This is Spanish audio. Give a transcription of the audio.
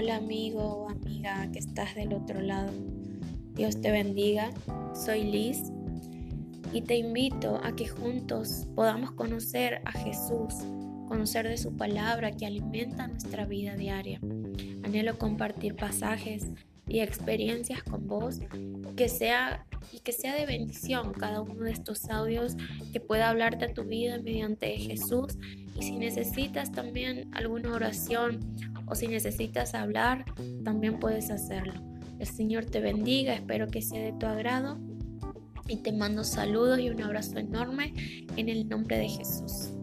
Hola amigo o amiga que estás del otro lado. Dios te bendiga. Soy Liz y te invito a que juntos podamos conocer a Jesús, conocer de su palabra que alimenta nuestra vida diaria. Anhelo compartir pasajes y experiencias con vos que sea y que sea de bendición cada uno de estos audios que pueda hablarte a tu vida mediante Jesús y si necesitas también alguna oración o si necesitas hablar, también puedes hacerlo. El Señor te bendiga, espero que sea de tu agrado y te mando saludos y un abrazo enorme en el nombre de Jesús.